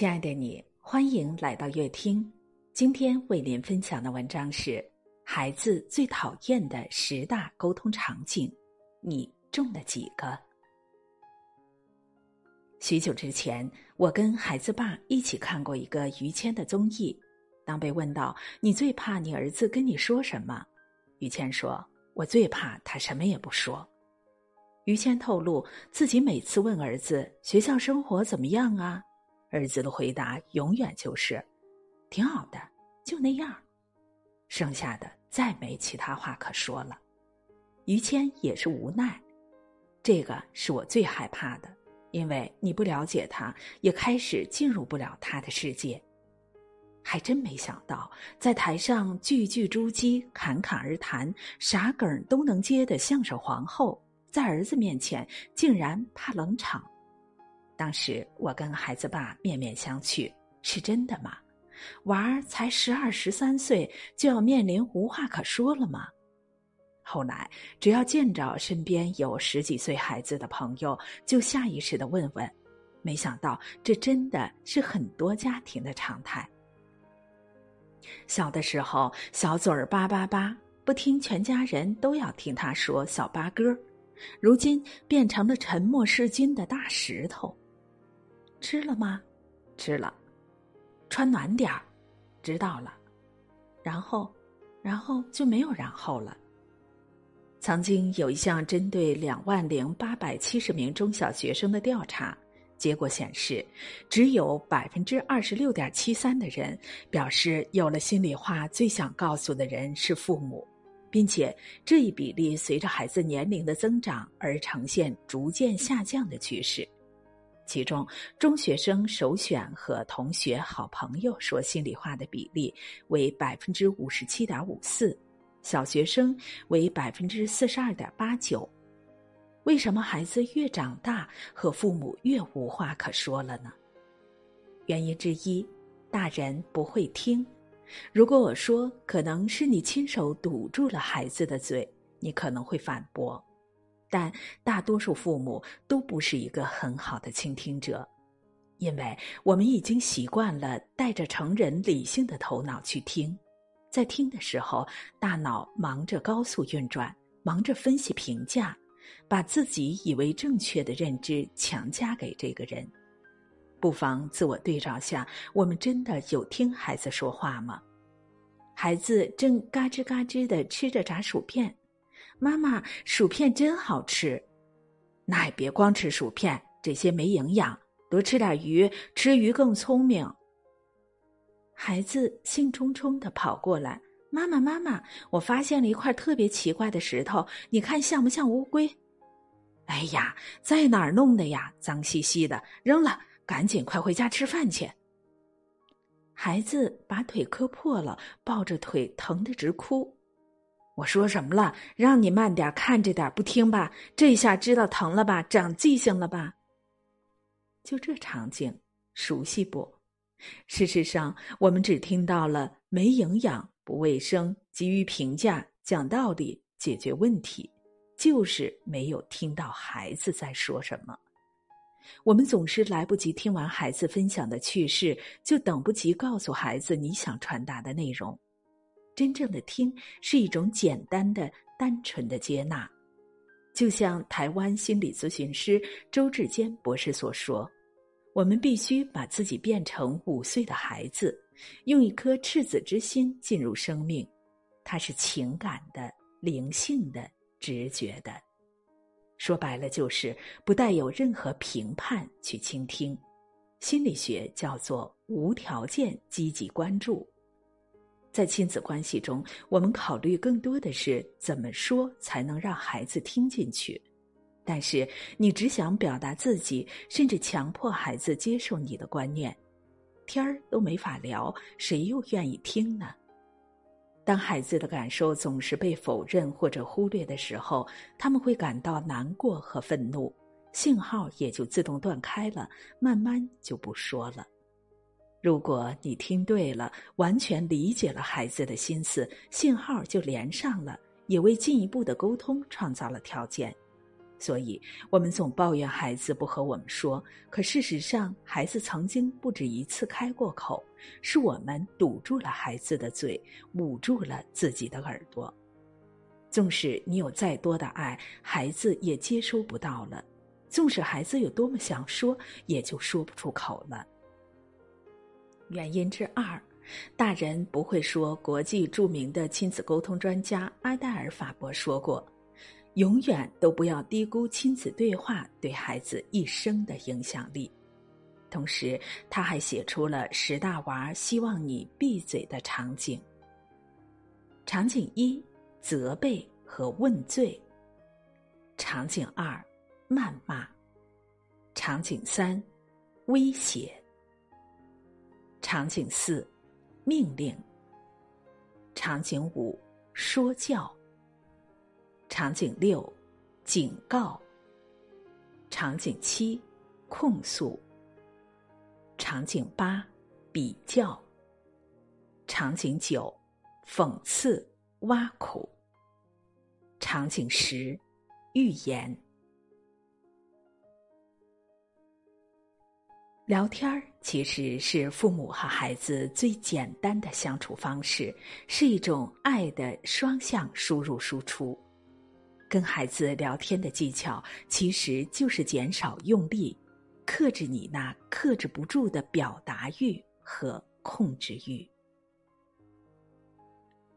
亲爱的你，欢迎来到乐听。今天为您分享的文章是：孩子最讨厌的十大沟通场景，你中了几个？许久之前，我跟孩子爸一起看过一个于谦的综艺。当被问到你最怕你儿子跟你说什么，于谦说：“我最怕他什么也不说。”于谦透露，自己每次问儿子学校生活怎么样啊？儿子的回答永远就是：“挺好的，就那样。”剩下的再没其他话可说了。于谦也是无奈，这个是我最害怕的，因为你不了解他，也开始进入不了他的世界。还真没想到，在台上句句珠玑、侃侃而谈、啥梗都能接的相声皇后，在儿子面前竟然怕冷场。当时我跟孩子爸面面相觑，是真的吗？娃儿才十二十三岁，就要面临无话可说了吗？后来只要见着身边有十几岁孩子的朋友，就下意识的问问。没想到这真的是很多家庭的常态。小的时候，小嘴儿叭叭叭，不听全家人都要听他说小八哥，如今变成了沉默是金的大石头。吃了吗？吃了。穿暖点儿，知道了。然后，然后就没有然后了。曾经有一项针对两万零八百七十名中小学生的调查，结果显示，只有百分之二十六点七三的人表示有了心里话最想告诉的人是父母，并且这一比例随着孩子年龄的增长而呈现逐渐下降的趋势。其中，中学生首选和同学、好朋友说心里话的比例为百分之五十七点五四，小学生为百分之四十二点八九。为什么孩子越长大和父母越无话可说了呢？原因之一，大人不会听。如果我说可能是你亲手堵住了孩子的嘴，你可能会反驳。但大多数父母都不是一个很好的倾听者，因为我们已经习惯了带着成人理性的头脑去听，在听的时候，大脑忙着高速运转，忙着分析评价，把自己以为正确的认知强加给这个人。不妨自我对照下，我们真的有听孩子说话吗？孩子正嘎吱嘎吱的吃着炸薯片。妈妈，薯片真好吃，那也别光吃薯片，这些没营养，多吃点鱼，吃鱼更聪明。孩子兴冲冲的跑过来，妈妈，妈妈，我发现了一块特别奇怪的石头，你看像不像乌龟？哎呀，在哪儿弄的呀？脏兮兮的，扔了，赶紧快回家吃饭去。孩子把腿磕破了，抱着腿疼得直哭。我说什么了？让你慢点，看着点，不听吧？这下知道疼了吧？长记性了吧？就这场景，熟悉不？事实上，我们只听到了没营养、不卫生、急于评价、讲道理、解决问题，就是没有听到孩子在说什么。我们总是来不及听完孩子分享的趣事，就等不及告诉孩子你想传达的内容。真正的听是一种简单的、单纯的接纳，就像台湾心理咨询师周志坚博士所说：“我们必须把自己变成五岁的孩子，用一颗赤子之心进入生命。它是情感的、灵性的、直觉的。说白了，就是不带有任何评判去倾听。心理学叫做无条件积极关注。”在亲子关系中，我们考虑更多的是怎么说才能让孩子听进去。但是，你只想表达自己，甚至强迫孩子接受你的观念，天儿都没法聊，谁又愿意听呢？当孩子的感受总是被否认或者忽略的时候，他们会感到难过和愤怒，信号也就自动断开了，慢慢就不说了。如果你听对了，完全理解了孩子的心思，信号就连上了，也为进一步的沟通创造了条件。所以，我们总抱怨孩子不和我们说，可事实上，孩子曾经不止一次开过口，是我们堵住了孩子的嘴，捂住了自己的耳朵。纵使你有再多的爱，孩子也接收不到了；纵使孩子有多么想说，也就说不出口了。原因之二，大人不会说。国际著名的亲子沟通专家埃戴尔·法伯说过。永远都不要低估亲子对话对孩子一生的影响力。同时，他还写出了十大娃希望你闭嘴的场景。场景一：责备和问罪。场景二：谩骂。场景三：威胁。场景四：命令。场景五：说教。场景六，警告。场景七，控诉。场景八，比较。场景九，讽刺、挖苦。场景十，预言。聊天儿其实是父母和孩子最简单的相处方式，是一种爱的双向输入输出。跟孩子聊天的技巧，其实就是减少用力，克制你那克制不住的表达欲和控制欲。